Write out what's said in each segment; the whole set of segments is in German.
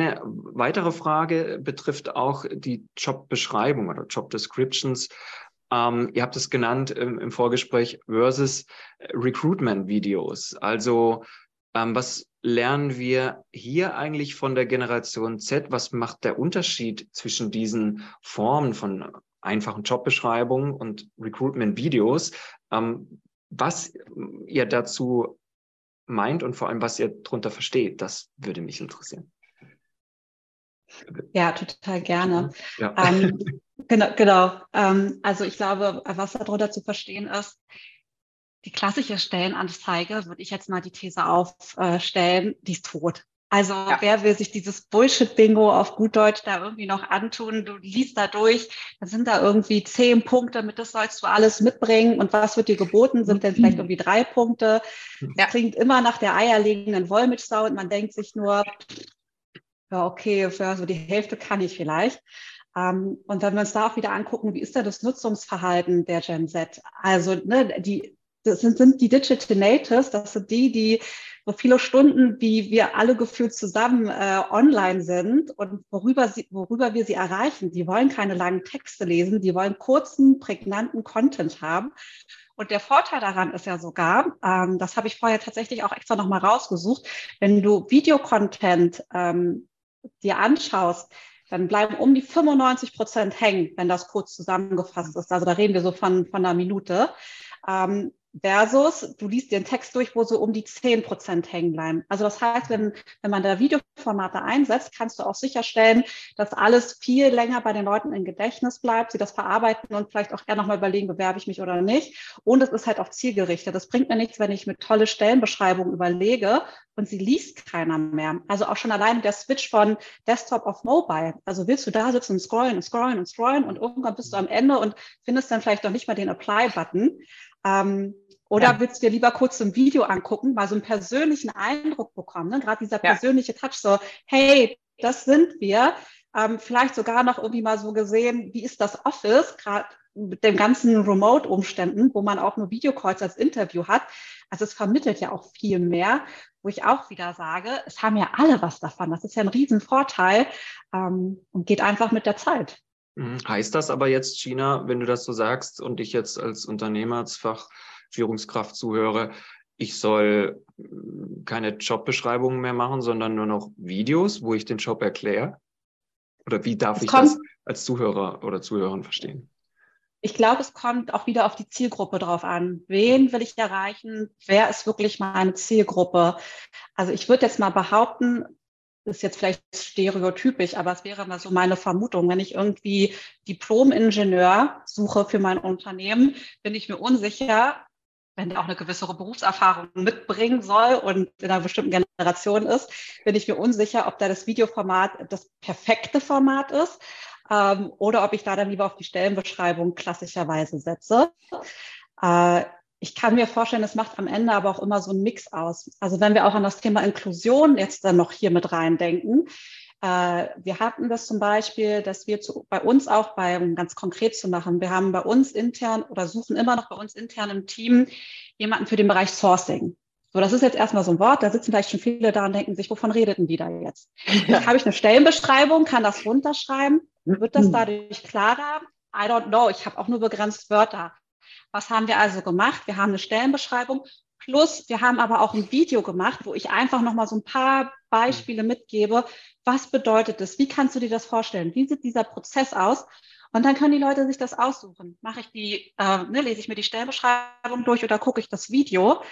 eine weitere Frage betrifft auch die Jobbeschreibung oder Job Descriptions. Ähm, ihr habt es genannt im, im Vorgespräch versus Recruitment-Videos. Also ähm, was lernen wir hier eigentlich von der Generation Z? Was macht der Unterschied zwischen diesen Formen von einfachen Jobbeschreibungen und Recruitment-Videos? Ähm, was ihr dazu meint und vor allem, was ihr darunter versteht, das würde mich interessieren. Ja, total gerne. Ja. Ähm, genau, genau. Ähm, also ich glaube, was darunter zu verstehen ist, die klassische Stellenanzeige, würde ich jetzt mal die These aufstellen, die ist tot. Also ja. wer will sich dieses Bullshit-Bingo auf gut Deutsch da irgendwie noch antun? Du liest da durch, da sind da irgendwie zehn Punkte, mit das sollst du alles mitbringen. Und was wird dir geboten? Sind denn vielleicht irgendwie drei Punkte? Ja. Klingt immer nach der eierlegenden Wollmilchsau und man denkt sich nur, ja, okay, für so die Hälfte kann ich vielleicht. Ähm, und wenn wir uns da auch wieder angucken, wie ist da das Nutzungsverhalten der Gen Z? Also ne, die das sind, sind die Digital Natives, das sind die, die so viele Stunden, wie wir alle gefühlt zusammen äh, online sind und worüber, sie, worüber wir sie erreichen. Die wollen keine langen Texte lesen, die wollen kurzen, prägnanten Content haben. Und der Vorteil daran ist ja sogar, ähm, das habe ich vorher tatsächlich auch extra nochmal rausgesucht, wenn du Videocontent ähm, dir anschaust, dann bleiben um die 95 Prozent hängen, wenn das kurz zusammengefasst ist. Also da reden wir so von, von einer Minute. Ähm, versus du liest den Text durch, wo so um die zehn Prozent hängen bleiben. Also das heißt, wenn, wenn man da Videoformate einsetzt, kannst du auch sicherstellen, dass alles viel länger bei den Leuten im Gedächtnis bleibt, sie das verarbeiten und vielleicht auch eher nochmal überlegen, bewerbe ich mich oder nicht. Und es ist halt auch zielgerichtet. Das bringt mir nichts, wenn ich mit tolle Stellenbeschreibungen überlege und sie liest keiner mehr. Also auch schon alleine der Switch von Desktop auf Mobile. Also willst du da sitzen und scrollen und scrollen und scrollen und irgendwann bist du am Ende und findest dann vielleicht noch nicht mal den Apply-Button. Ähm, oder ja. willst du dir lieber kurz ein Video angucken, mal so einen persönlichen Eindruck bekommen, ne? gerade dieser persönliche ja. Touch, so, hey, das sind wir. Ähm, vielleicht sogar noch irgendwie mal so gesehen, wie ist das Office, gerade mit den ganzen Remote-Umständen, wo man auch nur Videocalls als Interview hat. Also es vermittelt ja auch viel mehr, wo ich auch wieder sage, es haben ja alle was davon. Das ist ja ein Riesenvorteil ähm, und geht einfach mit der Zeit. Mhm. Heißt das aber jetzt, China, wenn du das so sagst und ich jetzt als Unternehmersfach Führungskraft zuhöre, ich soll mm, keine Jobbeschreibungen mehr machen, sondern nur noch Videos, wo ich den Job erkläre? Oder wie darf es ich das als Zuhörer oder Zuhörerin verstehen? Ich glaube, es kommt auch wieder auf die Zielgruppe drauf an. Wen will ich erreichen? Wer ist wirklich meine Zielgruppe? Also ich würde jetzt mal behaupten, ist jetzt vielleicht stereotypisch, aber es wäre mal so meine Vermutung. Wenn ich irgendwie Diplom-Ingenieur suche für mein Unternehmen, bin ich mir unsicher, wenn der auch eine gewisse Berufserfahrung mitbringen soll und in einer bestimmten Generation ist, bin ich mir unsicher, ob da das Videoformat das perfekte Format ist ähm, oder ob ich da dann lieber auf die Stellenbeschreibung klassischerweise setze. Äh, ich kann mir vorstellen, es macht am Ende aber auch immer so einen Mix aus. Also wenn wir auch an das Thema Inklusion jetzt dann noch hier mit reindenken, äh, wir hatten das zum Beispiel, dass wir zu, bei uns auch, bei, um ganz konkret zu machen, wir haben bei uns intern oder suchen immer noch bei uns intern im Team jemanden für den Bereich Sourcing. So, das ist jetzt erstmal so ein Wort, da sitzen vielleicht schon viele da und denken sich, wovon redeten die da jetzt? Ja. Habe ich eine Stellenbeschreibung, kann das runterschreiben? Wird das dadurch klarer? I don't know, ich habe auch nur begrenzt Wörter. Was haben wir also gemacht? Wir haben eine Stellenbeschreibung Plus, wir haben aber auch ein Video gemacht, wo ich einfach nochmal so ein paar Beispiele mitgebe. Was bedeutet das? Wie kannst du dir das vorstellen? Wie sieht dieser Prozess aus? Und dann können die Leute sich das aussuchen. Mache ich die, äh, ne, lese ich mir die Stellenbeschreibung durch oder gucke ich das Video?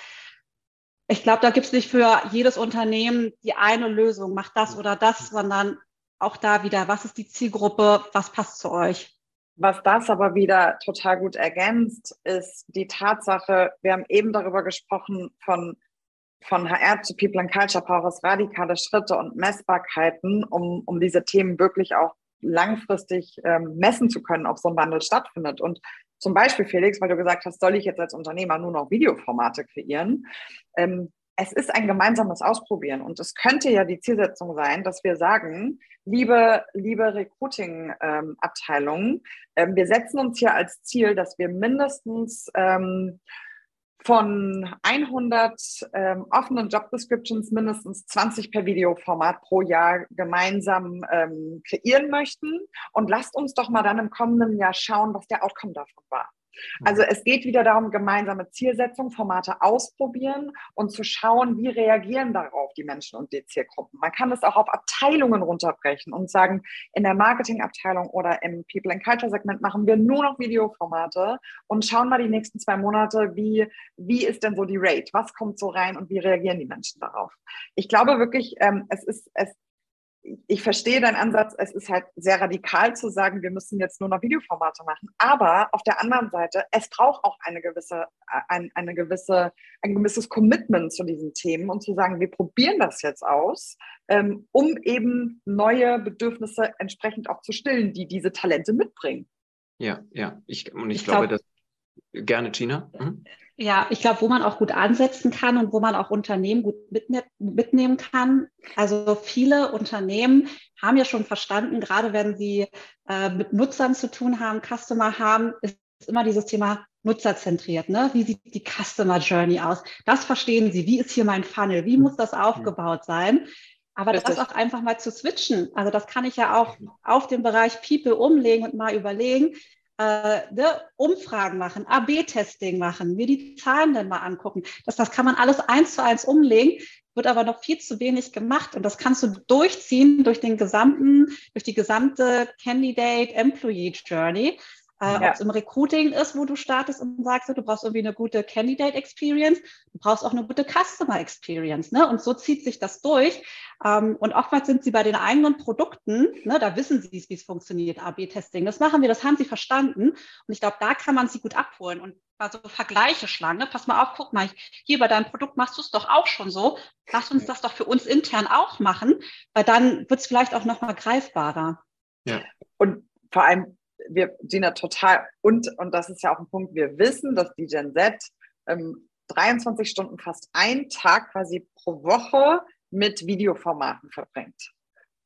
Ich glaube, da gibt es nicht für jedes Unternehmen die eine Lösung, macht das oder das, sondern auch da wieder, was ist die Zielgruppe, was passt zu euch? Was das aber wieder total gut ergänzt, ist die Tatsache, wir haben eben darüber gesprochen von, von HR zu People and Culture Powers, radikale Schritte und Messbarkeiten, um, um diese Themen wirklich auch langfristig ähm, messen zu können, ob so ein Wandel stattfindet. Und zum Beispiel, Felix, weil du gesagt hast, soll ich jetzt als Unternehmer nur noch Videoformate kreieren? Ähm, es ist ein gemeinsames Ausprobieren und es könnte ja die Zielsetzung sein, dass wir sagen, liebe, liebe Recruiting-Abteilungen, ähm, ähm, wir setzen uns hier als Ziel, dass wir mindestens ähm, von 100 ähm, offenen Job Descriptions mindestens 20 per Videoformat pro Jahr gemeinsam kreieren möchten. Und lasst uns doch mal dann im kommenden Jahr schauen, was der Outcome davon war. Also es geht wieder darum, gemeinsame Zielsetzung, Formate ausprobieren und zu schauen, wie reagieren darauf die Menschen und die Zielgruppen. Man kann es auch auf Abteilungen runterbrechen und sagen, in der Marketingabteilung oder im People and Culture Segment machen wir nur noch Videoformate und schauen mal die nächsten zwei Monate, wie, wie ist denn so die Rate? Was kommt so rein und wie reagieren die Menschen darauf? Ich glaube wirklich, ähm, es ist, es ich verstehe deinen Ansatz, es ist halt sehr radikal zu sagen, wir müssen jetzt nur noch Videoformate machen. Aber auf der anderen Seite, es braucht auch eine gewisse, ein, eine gewisse, ein gewisses Commitment zu diesen Themen und zu sagen, wir probieren das jetzt aus, ähm, um eben neue Bedürfnisse entsprechend auch zu stillen, die diese Talente mitbringen. Ja, ja. Ich, und ich, ich glaube, glaub, dass gerne, Gina. Mhm. Ja, ich glaube, wo man auch gut ansetzen kann und wo man auch Unternehmen gut mitne mitnehmen kann. Also viele Unternehmen haben ja schon verstanden, gerade wenn sie äh, mit Nutzern zu tun haben, Customer haben, ist immer dieses Thema nutzerzentriert. Ne? Wie sieht die Customer Journey aus? Das verstehen sie. Wie ist hier mein Funnel? Wie muss das aufgebaut sein? Aber das auch einfach mal zu switchen. Also das kann ich ja auch auf den Bereich People umlegen und mal überlegen, äh, ne, Umfragen machen, AB-Testing machen, mir die Zahlen dann mal angucken. Das, das kann man alles eins zu eins umlegen, wird aber noch viel zu wenig gemacht. Und das kannst du durchziehen durch den gesamten, durch die gesamte Candidate Employee Journey. Äh, ja. Ob es im Recruiting ist, wo du startest und sagst, du brauchst irgendwie eine gute Candidate Experience, du brauchst auch eine gute Customer Experience. Ne? Und so zieht sich das durch. Ähm, und oftmals sind sie bei den eigenen Produkten, ne, da wissen sie, wie es funktioniert, AB-Testing. Das machen wir, das haben sie verstanden. Und ich glaube, da kann man sie gut abholen und mal so Vergleiche schlagen. Ne? Pass mal auf, guck mal, hier bei deinem Produkt machst du es doch auch schon so. Lass uns das doch für uns intern auch machen, weil dann wird es vielleicht auch nochmal greifbarer. Ja. Und vor allem wir, Gina, total, und, und das ist ja auch ein Punkt, wir wissen, dass die Gen Z ähm, 23 Stunden, fast einen Tag quasi pro Woche mit Videoformaten verbringt.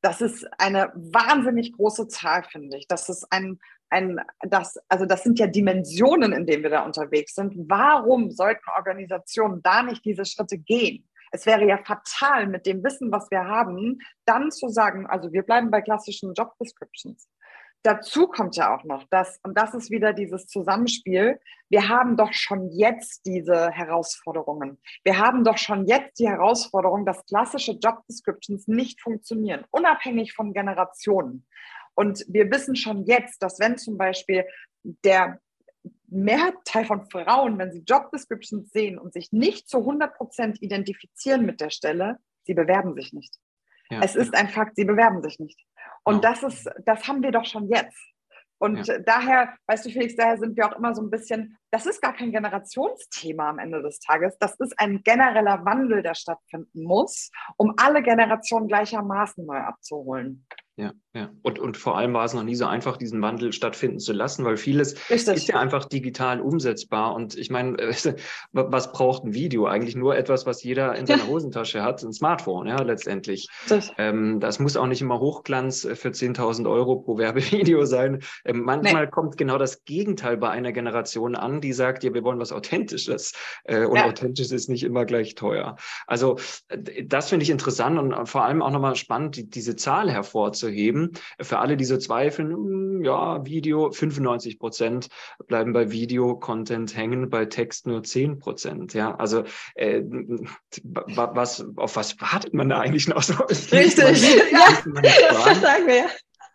Das ist eine wahnsinnig große Zahl, finde ich. Das ist ein, ein, das, also das sind ja Dimensionen, in denen wir da unterwegs sind. Warum sollten Organisationen da nicht diese Schritte gehen? Es wäre ja fatal, mit dem Wissen, was wir haben, dann zu sagen, also wir bleiben bei klassischen Job Descriptions dazu kommt ja auch noch das, und das ist wieder dieses Zusammenspiel. Wir haben doch schon jetzt diese Herausforderungen. Wir haben doch schon jetzt die Herausforderung, dass klassische Job Descriptions nicht funktionieren, unabhängig von Generationen. Und wir wissen schon jetzt, dass wenn zum Beispiel der Mehrteil von Frauen, wenn sie Job Descriptions sehen und sich nicht zu 100 Prozent identifizieren mit der Stelle, sie bewerben sich nicht. Ja, es ist ein Fakt, sie bewerben sich nicht. Und ja. das ist, das haben wir doch schon jetzt. Und daher, weißt du, Felix, daher sind wir auch immer so ein bisschen, das ist gar kein Generationsthema am Ende des Tages. Das ist ein genereller Wandel, der stattfinden muss, um alle Generationen gleichermaßen neu abzuholen. Ja, ja. Und, und vor allem war es noch nie so einfach, diesen Wandel stattfinden zu lassen, weil vieles Richtig. ist ja einfach digital umsetzbar. Und ich meine, was braucht ein Video? Eigentlich nur etwas, was jeder in seiner ja. Hosentasche hat, ein Smartphone, ja, letztendlich. Das, ähm, das muss auch nicht immer Hochglanz für 10.000 Euro pro Werbevideo sein. Ähm, manchmal nee. kommt genau das Gegenteil bei einer Generation an, die sagt, ja, wir wollen was Authentisches. Äh, und ja. authentisch ist nicht immer gleich teuer. Also das finde ich interessant und vor allem auch nochmal spannend, die, diese Zahl hervorzuheben hervorzuheben. Für alle, die so zweifeln, hm, ja, Video, 95 Prozent bleiben bei Video-Content hängen, bei Text nur 10 Prozent. Ja, also äh, was, auf was wartet man da eigentlich noch so? Richtig, ja, das sagen wir.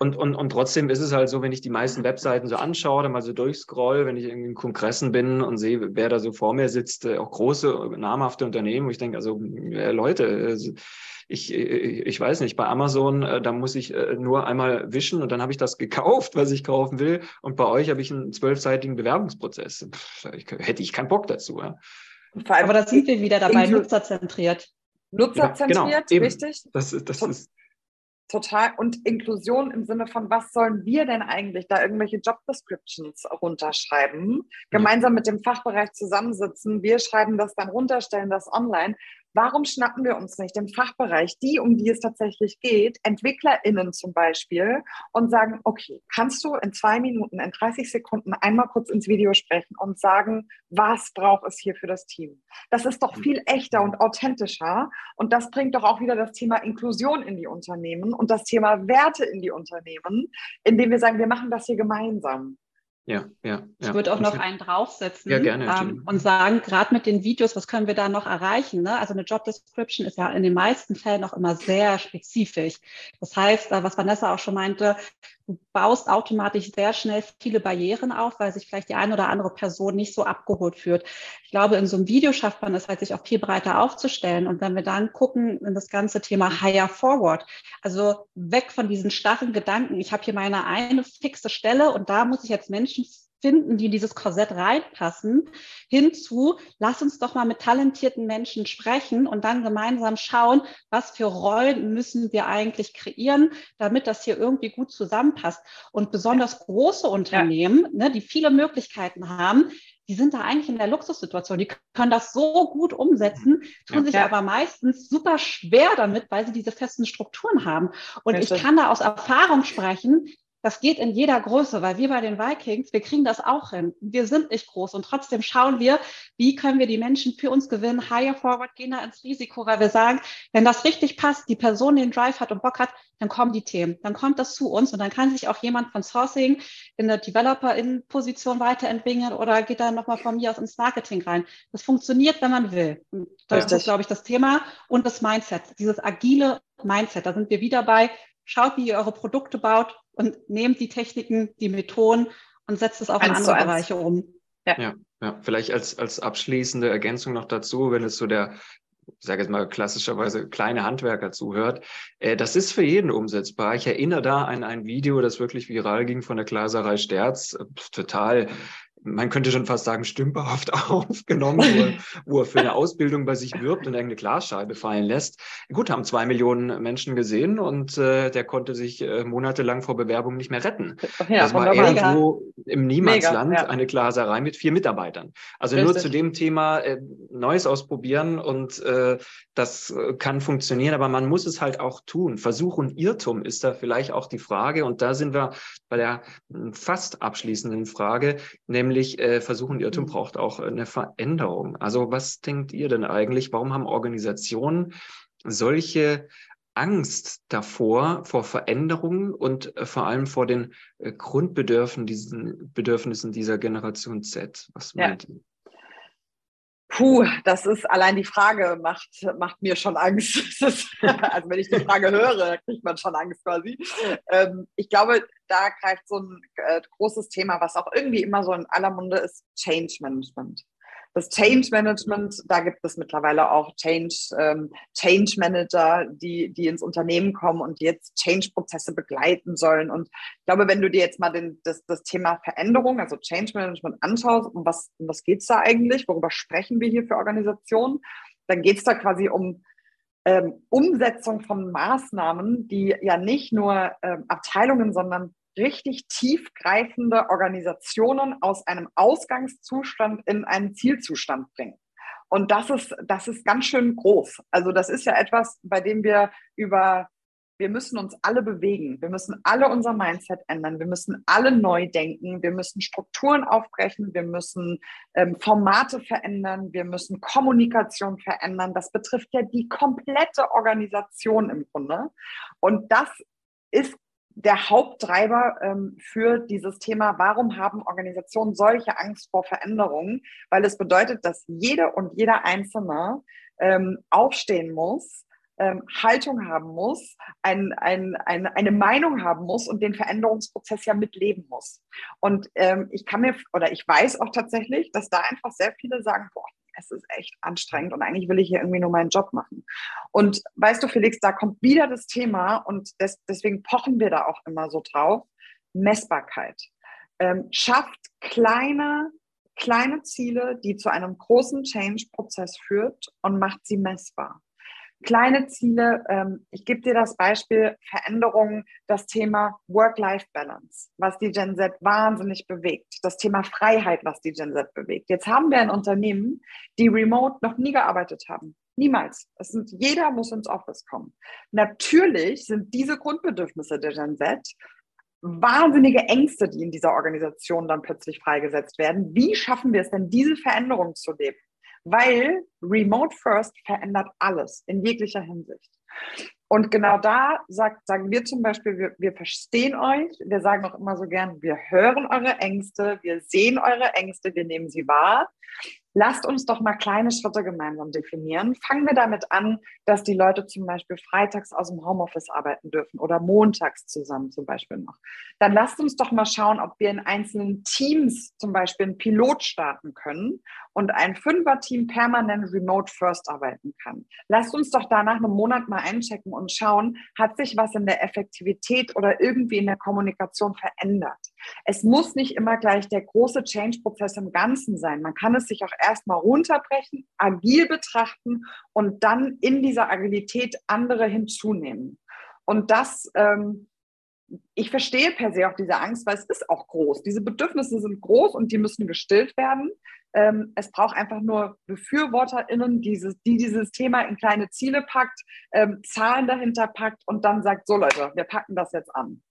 Und, und, und trotzdem ist es halt so, wenn ich die meisten Webseiten so anschaue, dann mal so durchscroll, wenn ich in Kongressen bin und sehe, wer da so vor mir sitzt, äh, auch große, namhafte Unternehmen, wo ich denke, also Leute, also, ich, ich weiß nicht, bei Amazon, äh, da muss ich äh, nur einmal wischen und dann habe ich das gekauft, was ich kaufen will. Und bei euch habe ich einen zwölfseitigen Bewerbungsprozess. Pff, hätte ich keinen Bock dazu. Ja. Aber da sind wir wieder dabei, nutzerzentriert. Nutzerzentriert, ja, genau, richtig? Das, das ist total. Und Inklusion im Sinne von, was sollen wir denn eigentlich da irgendwelche Job Descriptions runterschreiben? Gemeinsam mit dem Fachbereich zusammensitzen. Wir schreiben das dann runter, stellen das online. Warum schnappen wir uns nicht im Fachbereich die, um die es tatsächlich geht, EntwicklerInnen zum Beispiel, und sagen, okay, kannst du in zwei Minuten, in 30 Sekunden einmal kurz ins Video sprechen und sagen, was braucht es hier für das Team? Das ist doch viel echter und authentischer und das bringt doch auch wieder das Thema Inklusion in die Unternehmen und das Thema Werte in die Unternehmen, indem wir sagen, wir machen das hier gemeinsam. Ja, ja. Ich würde auch noch einen draufsetzen ja, gerne, ähm, und sagen, gerade mit den Videos, was können wir da noch erreichen? Ne? Also eine Job Description ist ja in den meisten Fällen auch immer sehr spezifisch. Das heißt, äh, was Vanessa auch schon meinte, baust automatisch sehr schnell viele Barrieren auf, weil sich vielleicht die eine oder andere Person nicht so abgeholt fühlt. Ich glaube, in so einem Video schafft man es halt, sich auch viel breiter aufzustellen. Und wenn wir dann gucken in das ganze Thema Higher Forward, also weg von diesen starren Gedanken, ich habe hier meine eine fixe Stelle und da muss ich jetzt Menschen finden, die in dieses Korsett reinpassen, hinzu, lass uns doch mal mit talentierten Menschen sprechen und dann gemeinsam schauen, was für Rollen müssen wir eigentlich kreieren, damit das hier irgendwie gut zusammenpasst. Und besonders große Unternehmen, ja. ne, die viele Möglichkeiten haben, die sind da eigentlich in der Luxussituation. Die können das so gut umsetzen, tun ja. sich aber meistens super schwer damit, weil sie diese festen Strukturen haben. Und ich kann da aus Erfahrung sprechen, das geht in jeder Größe, weil wir bei den Vikings, wir kriegen das auch hin. Wir sind nicht groß und trotzdem schauen wir, wie können wir die Menschen für uns gewinnen, higher forward, gehen da ins Risiko, weil wir sagen, wenn das richtig passt, die Person den Drive hat und Bock hat, dann kommen die Themen, dann kommt das zu uns und dann kann sich auch jemand von Sourcing in der Developer-In-Position weiterentwickeln oder geht dann nochmal von mir aus ins Marketing rein. Das funktioniert, wenn man will. Und das Richtig. ist, glaube ich, das Thema und das Mindset, dieses agile Mindset. Da sind wir wieder bei, schaut, wie ihr eure Produkte baut und nehmt die Techniken, die Methoden und setzt es auch in andere Bereiche um. Ja. ja. Ja, vielleicht als, als abschließende Ergänzung noch dazu, wenn es so der, ich sage jetzt mal klassischerweise kleine Handwerker zuhört, äh, das ist für jeden umsetzbar. Ich erinnere da an ein Video, das wirklich viral ging von der Glaserei Sterz, total man könnte schon fast sagen, stümperhaft aufgenommen, wo er, wo er, für eine Ausbildung bei sich wirbt und irgendeine Glasscheibe fallen lässt. Gut, haben zwei Millionen Menschen gesehen und äh, der konnte sich äh, monatelang vor Bewerbung nicht mehr retten. Ja, das war irgendwo im Niemandsland ja. eine Glaserei mit vier Mitarbeitern. Also Richtig. nur zu dem Thema äh, Neues ausprobieren und äh, das äh, kann funktionieren, aber man muss es halt auch tun. Versuch und Irrtum ist da vielleicht auch die Frage und da sind wir bei der fast abschließenden Frage, nämlich nämlich äh, Versuch und Irrtum mhm. braucht auch eine Veränderung. Also was denkt ihr denn eigentlich? Warum haben Organisationen solche Angst davor, vor Veränderungen und äh, vor allem vor den äh, Grundbedürfnissen Bedürfnissen dieser Generation Z? Was meint ja. ihr? Puh, das ist allein die Frage macht, macht mir schon Angst. Also wenn ich die Frage höre, kriegt man schon Angst quasi. Ähm, ich glaube, da greift so ein äh, großes Thema, was auch irgendwie immer so in aller Munde ist, Change Management. Das Change Management, da gibt es mittlerweile auch Change, ähm, Change Manager, die, die ins Unternehmen kommen und jetzt Change-Prozesse begleiten sollen. Und ich glaube, wenn du dir jetzt mal den, das, das Thema Veränderung, also Change Management anschaust, um was, um was geht es da eigentlich? Worüber sprechen wir hier für Organisationen? Dann geht es da quasi um ähm, Umsetzung von Maßnahmen, die ja nicht nur ähm, Abteilungen, sondern richtig tiefgreifende Organisationen aus einem Ausgangszustand in einen Zielzustand bringen. Und das ist, das ist ganz schön groß. Also das ist ja etwas, bei dem wir über, wir müssen uns alle bewegen. Wir müssen alle unser Mindset ändern. Wir müssen alle neu denken. Wir müssen Strukturen aufbrechen. Wir müssen ähm, Formate verändern. Wir müssen Kommunikation verändern. Das betrifft ja die komplette Organisation im Grunde. Und das ist der Haupttreiber ähm, für dieses Thema, warum haben Organisationen solche Angst vor Veränderungen? Weil es bedeutet, dass jede und jeder Einzelne ähm, aufstehen muss, ähm, Haltung haben muss, ein, ein, ein, eine Meinung haben muss und den Veränderungsprozess ja mitleben muss. Und ähm, ich kann mir, oder ich weiß auch tatsächlich, dass da einfach sehr viele sagen, boah, es ist echt anstrengend und eigentlich will ich hier irgendwie nur meinen Job machen. Und weißt du, Felix, da kommt wieder das Thema und des, deswegen pochen wir da auch immer so drauf. Messbarkeit. Ähm, schafft kleine, kleine Ziele, die zu einem großen Change-Prozess führt und macht sie messbar kleine Ziele. Ähm, ich gebe dir das Beispiel Veränderungen, das Thema Work-Life-Balance, was die Gen Z wahnsinnig bewegt. Das Thema Freiheit, was die Gen Z bewegt. Jetzt haben wir ein Unternehmen, die remote noch nie gearbeitet haben. Niemals. Es sind, jeder muss ins Office kommen. Natürlich sind diese Grundbedürfnisse der Gen Z wahnsinnige Ängste, die in dieser Organisation dann plötzlich freigesetzt werden. Wie schaffen wir es denn, diese Veränderung zu leben? Weil Remote First verändert alles in jeglicher Hinsicht. Und genau da sagt, sagen wir zum Beispiel, wir, wir verstehen euch. Wir sagen auch immer so gern, wir hören eure Ängste, wir sehen eure Ängste, wir nehmen sie wahr. Lasst uns doch mal kleine Schritte gemeinsam definieren. Fangen wir damit an, dass die Leute zum Beispiel freitags aus dem Homeoffice arbeiten dürfen oder montags zusammen zum Beispiel noch. Dann lasst uns doch mal schauen, ob wir in einzelnen Teams zum Beispiel einen Pilot starten können und ein Fünfer-Team permanent remote first arbeiten kann. Lasst uns doch da nach einem Monat mal einchecken und schauen, hat sich was in der Effektivität oder irgendwie in der Kommunikation verändert. Es muss nicht immer gleich der große Change-Prozess im Ganzen sein. Man kann es sich auch erstmal runterbrechen, agil betrachten und dann in dieser Agilität andere hinzunehmen. Und das, ähm, ich verstehe per se auch diese Angst, weil es ist auch groß. Diese Bedürfnisse sind groß und die müssen gestillt werden. Ähm, es braucht einfach nur BefürworterInnen, dieses, die dieses Thema in kleine Ziele packt, ähm, Zahlen dahinter packt und dann sagt, so Leute, wir packen das jetzt an.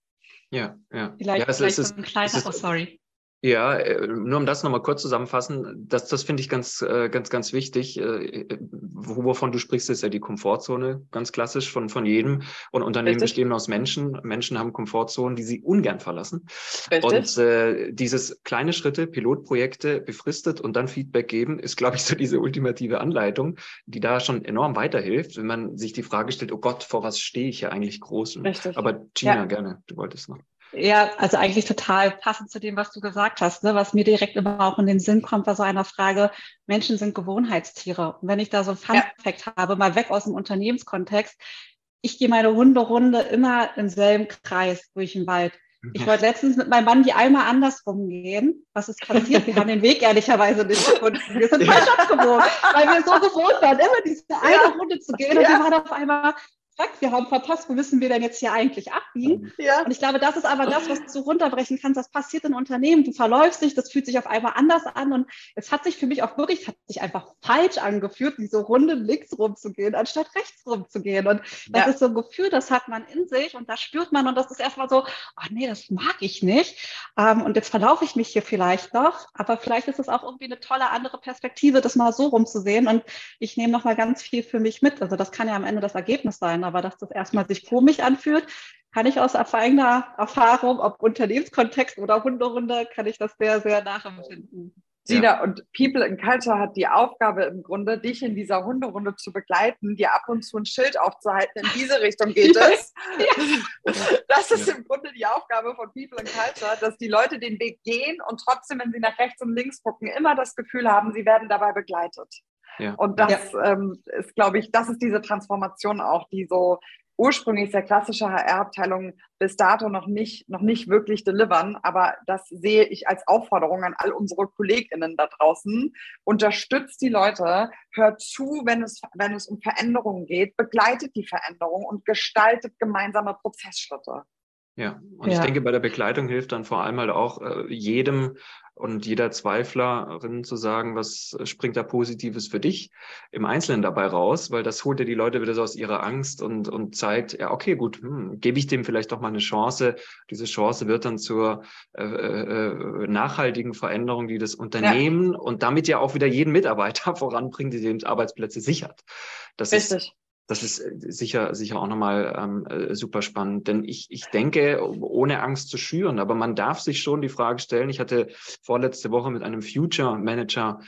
Ja, ja. Vielleicht, ja, vielleicht ist, ein kleiner, oh sorry. Ja, äh, nur um das nochmal kurz zusammenfassen, das, das finde ich ganz, äh, ganz, ganz wichtig. Äh, wovon du sprichst, ist ja die Komfortzone, ganz klassisch von, von jedem. Und Unternehmen Richtig. bestehen aus Menschen. Menschen haben Komfortzonen, die sie ungern verlassen. Richtig. Und äh, dieses kleine Schritte, Pilotprojekte befristet und dann Feedback geben, ist, glaube ich, so diese ultimative Anleitung, die da schon enorm weiterhilft, wenn man sich die Frage stellt, oh Gott, vor was stehe ich hier eigentlich groß? Richtig. Aber Gina, ja. gerne, du wolltest noch. Ja, also eigentlich total passend zu dem, was du gesagt hast. Ne? Was mir direkt immer auch in den Sinn kommt, war so einer Frage, Menschen sind Gewohnheitstiere. Und wenn ich da so ein Fun-Fact ja. habe, mal weg aus dem Unternehmenskontext, ich gehe meine Hunderunde immer im selben Kreis durch den Wald. Ich wollte letztens mit meinem Mann die einmal andersrum gehen. Was ist passiert? Wir haben den Weg ehrlicherweise nicht gefunden. Wir sind falsch abgewogen, weil wir so gewohnt waren, immer diese eine. Runde zu gehen. Und wir waren auf einmal zack, wir haben verpasst, wo müssen wir denn jetzt hier eigentlich abbiegen? Ja. Und ich glaube, das ist aber das, was du runterbrechen kannst. Das passiert in Unternehmen. Du verläufst dich, das fühlt sich auf einmal anders an. Und es hat sich für mich auch wirklich, hat sich einfach falsch angefühlt, diese Runde links rumzugehen, anstatt rechts rumzugehen. Und das ja. ist so ein Gefühl, das hat man in sich und das spürt man. Und das ist erstmal so, ach nee, das mag ich nicht. Ähm, und jetzt verlaufe ich mich hier vielleicht noch. Aber vielleicht ist es auch irgendwie eine tolle andere Perspektive, das mal so rumzusehen. Und ich nehme nochmal ganz viel für mich mit. Also das kann ja am Ende das Ergebnis sein aber dass das erstmal sich komisch anfühlt, kann ich aus eigener Erfahrung, ob Unternehmenskontext oder Hunderunde, kann ich das sehr, sehr nachempfinden. Sina, ja. und People in Culture hat die Aufgabe im Grunde, dich in dieser Hunderunde zu begleiten, dir ab und zu ein Schild aufzuhalten, in diese Richtung geht es. Ja. Das ist im Grunde die Aufgabe von People in Culture, dass die Leute den Weg gehen und trotzdem, wenn sie nach rechts und links gucken, immer das Gefühl haben, sie werden dabei begleitet. Ja. Und das ja. ähm, ist, glaube ich, das ist diese Transformation auch, die so ursprünglich sehr klassische HR-Abteilungen bis dato noch nicht, noch nicht wirklich delivern. Aber das sehe ich als Aufforderung an all unsere KollegInnen da draußen. Unterstützt die Leute, hört zu, wenn es, wenn es um Veränderungen geht, begleitet die Veränderung und gestaltet gemeinsame Prozessschritte. Ja, und ja. ich denke, bei der Begleitung hilft dann vor allem halt auch äh, jedem und jeder Zweiflerin zu sagen, was springt da Positives für dich im Einzelnen dabei raus, weil das holt ja die Leute wieder so aus ihrer Angst und, und zeigt, ja, okay, gut, hm, gebe ich dem vielleicht doch mal eine Chance. Diese Chance wird dann zur äh, äh, nachhaltigen Veränderung, die das Unternehmen ja. und damit ja auch wieder jeden Mitarbeiter voranbringt, die den Arbeitsplätze sichert. Das Richtig. ist das ist äh, sicher, sicher auch nochmal ähm, äh, super spannend. Denn ich, ich denke, ohne Angst zu schüren, aber man darf sich schon die Frage stellen, ich hatte vorletzte Woche mit einem Future Manager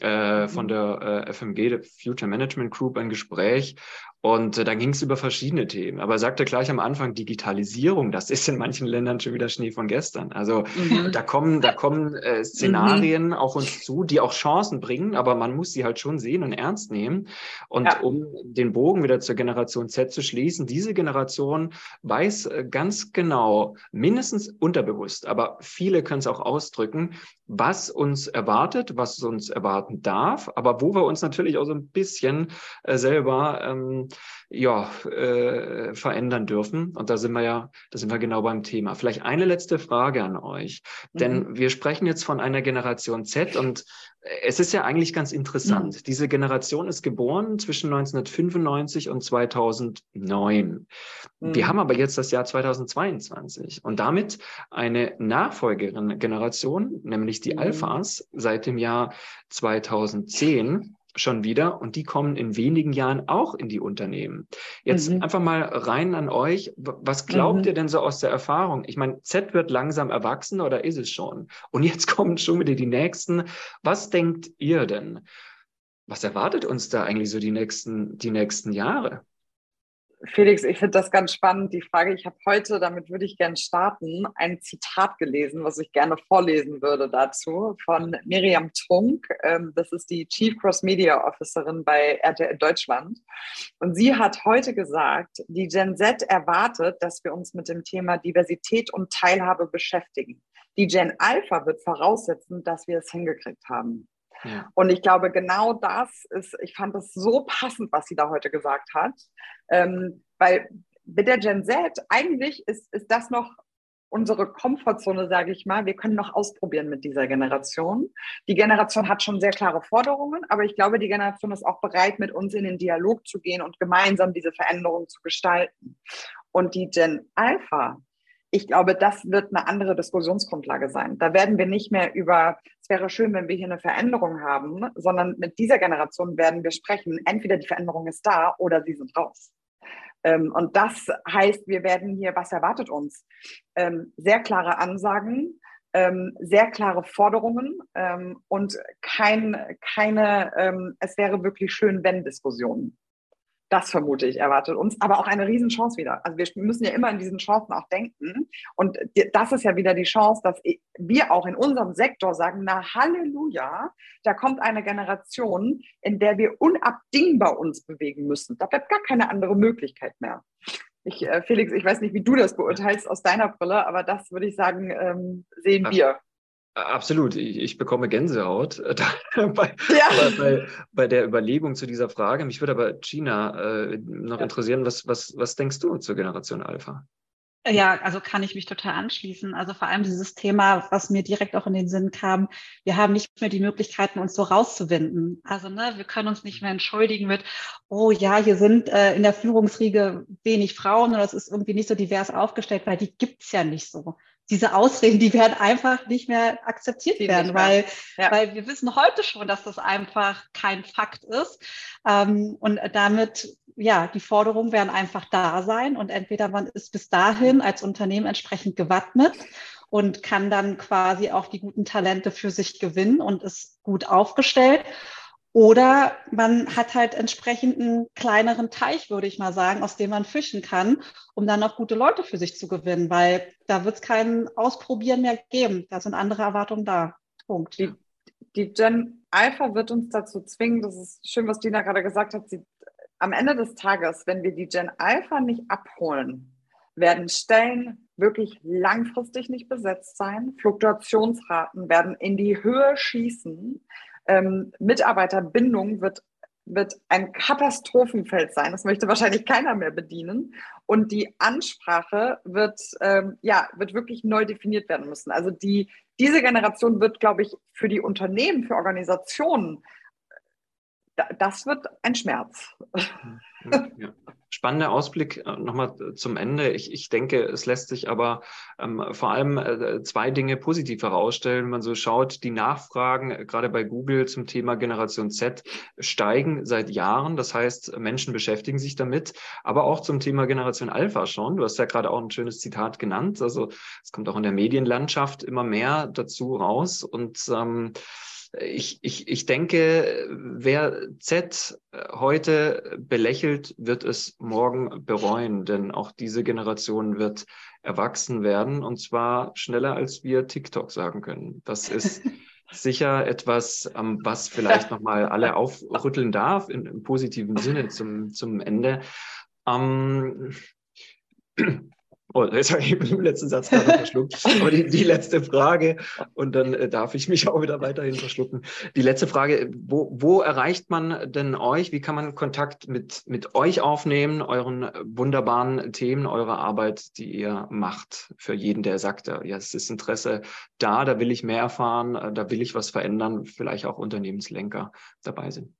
äh, von mhm. der äh, FMG, der Future Management Group, ein Gespräch. Und äh, da ging es über verschiedene Themen. Aber er sagte gleich am Anfang, Digitalisierung, das ist in manchen Ländern schon wieder Schnee von gestern. Also mhm. da kommen, da kommen äh, Szenarien mhm. auf uns zu, die auch Chancen bringen, aber man muss sie halt schon sehen und ernst nehmen. Und ja. um den Bogen wieder zur Generation Z zu schließen, diese Generation weiß äh, ganz genau, mindestens unterbewusst, aber viele können es auch ausdrücken, was uns erwartet, was uns erwarten darf, aber wo wir uns natürlich auch so ein bisschen äh, selber ähm, ja, äh, verändern dürfen. Und da sind wir ja, da sind wir genau beim Thema. Vielleicht eine letzte Frage an euch. Mhm. Denn wir sprechen jetzt von einer Generation Z und es ist ja eigentlich ganz interessant. Mhm. Diese Generation ist geboren zwischen 1995 und 2009. Mhm. Wir haben aber jetzt das Jahr 2022 und damit eine Nachfolgerin-Generation, nämlich die mhm. Alphas, seit dem Jahr 2010 schon wieder und die kommen in wenigen Jahren auch in die Unternehmen. Jetzt mhm. einfach mal rein an euch. Was glaubt mhm. ihr denn so aus der Erfahrung? Ich meine, Z wird langsam erwachsen oder ist es schon? Und jetzt kommen schon wieder die nächsten. Was denkt ihr denn? Was erwartet uns da eigentlich so die nächsten, die nächsten Jahre? Felix, ich finde das ganz spannend, die Frage. Ich habe heute, damit würde ich gerne starten, ein Zitat gelesen, was ich gerne vorlesen würde dazu, von Miriam Trunk. Ähm, das ist die Chief Cross Media Officerin bei RTL Deutschland. Und sie hat heute gesagt, die Gen Z erwartet, dass wir uns mit dem Thema Diversität und Teilhabe beschäftigen. Die Gen Alpha wird voraussetzen, dass wir es hingekriegt haben. Und ich glaube, genau das ist, ich fand das so passend, was sie da heute gesagt hat, ähm, weil mit der Gen Z eigentlich ist, ist das noch unsere Komfortzone, sage ich mal. Wir können noch ausprobieren mit dieser Generation. Die Generation hat schon sehr klare Forderungen, aber ich glaube, die Generation ist auch bereit, mit uns in den Dialog zu gehen und gemeinsam diese Veränderung zu gestalten. Und die Gen Alpha, ich glaube, das wird eine andere Diskussionsgrundlage sein. Da werden wir nicht mehr über, es wäre schön, wenn wir hier eine Veränderung haben, sondern mit dieser Generation werden wir sprechen, entweder die Veränderung ist da oder sie sind raus. Ähm, und das heißt, wir werden hier, was erwartet uns? Ähm, sehr klare Ansagen, ähm, sehr klare Forderungen und kein, keine, es wäre wirklich schön, wenn Diskussionen. Das vermute ich, erwartet uns, aber auch eine Riesenchance wieder. Also wir müssen ja immer in diesen Chancen auch denken. Und das ist ja wieder die Chance, dass wir auch in unserem Sektor sagen, na Halleluja, da kommt eine Generation, in der wir unabdingbar uns bewegen müssen. Da bleibt gar keine andere Möglichkeit mehr. Ich, äh, Felix, ich weiß nicht, wie du das beurteilst aus deiner Brille, aber das würde ich sagen, ähm, sehen wir. Absolut, ich, ich, bekomme Gänsehaut äh, bei, ja. bei, bei, der Überlegung zu dieser Frage. Mich würde aber, Gina, äh, noch ja. interessieren, was, was, was denkst du zur Generation Alpha? Ja, also kann ich mich total anschließen. Also vor allem dieses Thema, was mir direkt auch in den Sinn kam, wir haben nicht mehr die Möglichkeiten, uns so rauszuwinden. Also ne, wir können uns nicht mehr entschuldigen mit, oh ja, hier sind äh, in der Führungsriege wenig Frauen oder es ist irgendwie nicht so divers aufgestellt, weil die gibt's ja nicht so diese Ausreden, die werden einfach nicht mehr akzeptiert die werden, weil, ja. weil wir wissen heute schon, dass das einfach kein Fakt ist. Ähm, und damit, ja, die Forderungen werden einfach da sein und entweder man ist bis dahin als Unternehmen entsprechend gewappnet und kann dann quasi auch die guten Talente für sich gewinnen und ist gut aufgestellt. Oder man hat halt entsprechend einen kleineren Teich, würde ich mal sagen, aus dem man fischen kann, um dann auch gute Leute für sich zu gewinnen, weil da wird es kein Ausprobieren mehr geben. Da sind andere Erwartungen da. Punkt. Die, die Gen Alpha wird uns dazu zwingen, das ist schön, was Dina gerade gesagt hat, sie, am Ende des Tages, wenn wir die Gen Alpha nicht abholen, werden Stellen wirklich langfristig nicht besetzt sein. Fluktuationsraten werden in die Höhe schießen ähm, Mitarbeiterbindung wird, wird ein Katastrophenfeld sein. Das möchte wahrscheinlich keiner mehr bedienen. Und die Ansprache wird, ähm, ja, wird wirklich neu definiert werden müssen. Also die, diese Generation wird, glaube ich, für die Unternehmen, für Organisationen, das wird ein Schmerz. Ja spannender Ausblick äh, nochmal zum Ende. Ich, ich denke, es lässt sich aber ähm, vor allem äh, zwei Dinge positiv herausstellen. Wenn man so schaut, die Nachfragen äh, gerade bei Google zum Thema Generation Z steigen seit Jahren. Das heißt, Menschen beschäftigen sich damit, aber auch zum Thema Generation Alpha schon. Du hast ja gerade auch ein schönes Zitat genannt. Also es kommt auch in der Medienlandschaft immer mehr dazu raus und ähm, ich, ich, ich denke, wer Z heute belächelt, wird es morgen bereuen, denn auch diese Generation wird erwachsen werden und zwar schneller, als wir TikTok sagen können. Das ist sicher etwas, was vielleicht nochmal alle aufrütteln darf, in, im positiven Sinne zum, zum Ende. Ähm, Oh, jetzt habe ich im letzten Satz gerade verschluckt. Aber die, die, letzte Frage, und dann äh, darf ich mich auch wieder weiterhin verschlucken. Die letzte Frage, wo, wo erreicht man denn euch? Wie kann man Kontakt mit, mit euch aufnehmen, euren wunderbaren Themen, eurer Arbeit, die ihr macht? Für jeden, der sagt, ja, es ist Interesse da, da will ich mehr erfahren, äh, da will ich was verändern, vielleicht auch Unternehmenslenker dabei sind.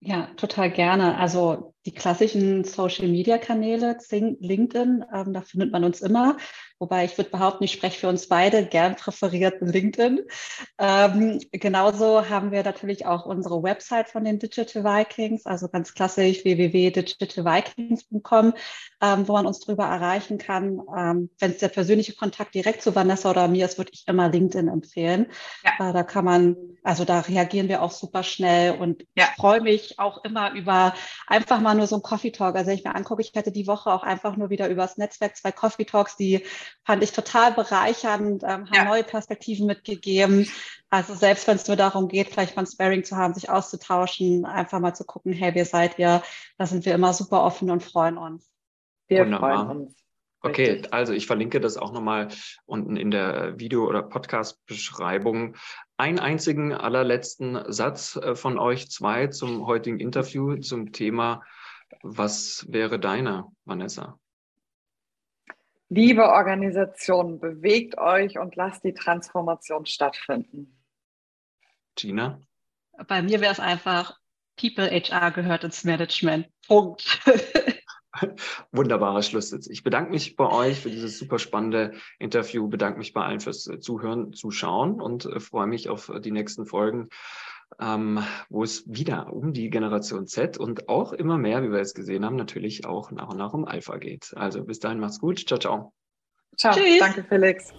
Ja, total gerne. Also die klassischen Social-Media-Kanäle, LinkedIn, ähm, da findet man uns immer. Wobei ich würde behaupten, ich spreche für uns beide, gern präferiert LinkedIn. Ähm, genauso haben wir natürlich auch unsere Website von den Digital Vikings, also ganz klassisch www.digitalvikings.com, ähm, wo man uns darüber erreichen kann. Ähm, Wenn es der persönliche Kontakt direkt zu Vanessa oder mir ist, würde ich immer LinkedIn empfehlen. Ja. Äh, da kann man, also da reagieren wir auch super schnell und ja. ich freue mich auch immer über einfach mal nur so ein Coffee Talk. Also wenn ich mir angucke, ich hatte die Woche auch einfach nur wieder übers Netzwerk zwei Coffee Talks, die fand ich total bereichernd, ähm, haben ja. neue Perspektiven mitgegeben. Also selbst wenn es nur darum geht, vielleicht mal ein Sparing zu haben, sich auszutauschen, einfach mal zu gucken, hey, wie seid ihr? Da sind wir immer super offen und freuen uns. Wir Wunderbar. freuen uns. Okay, Richtig. also ich verlinke das auch nochmal unten in der Video- oder Podcast-Beschreibung. Einen einzigen allerletzten Satz äh, von euch zwei zum heutigen Interview zum Thema. Was wäre deine, Vanessa? Liebe Organisation, bewegt euch und lasst die Transformation stattfinden. Gina? Bei mir wäre es einfach, People HR gehört ins Management. Punkt. Wunderbarer Schlusssitz. Ich bedanke mich bei euch für dieses super spannende Interview, bedanke mich bei allen fürs Zuhören, Zuschauen und äh, freue mich auf die nächsten Folgen ähm, wo es wieder um die Generation Z und auch immer mehr, wie wir jetzt gesehen haben, natürlich auch nach und nach um Alpha geht. Also bis dahin macht's gut. Ciao, ciao. Ciao. Tschüss. Danke, Felix.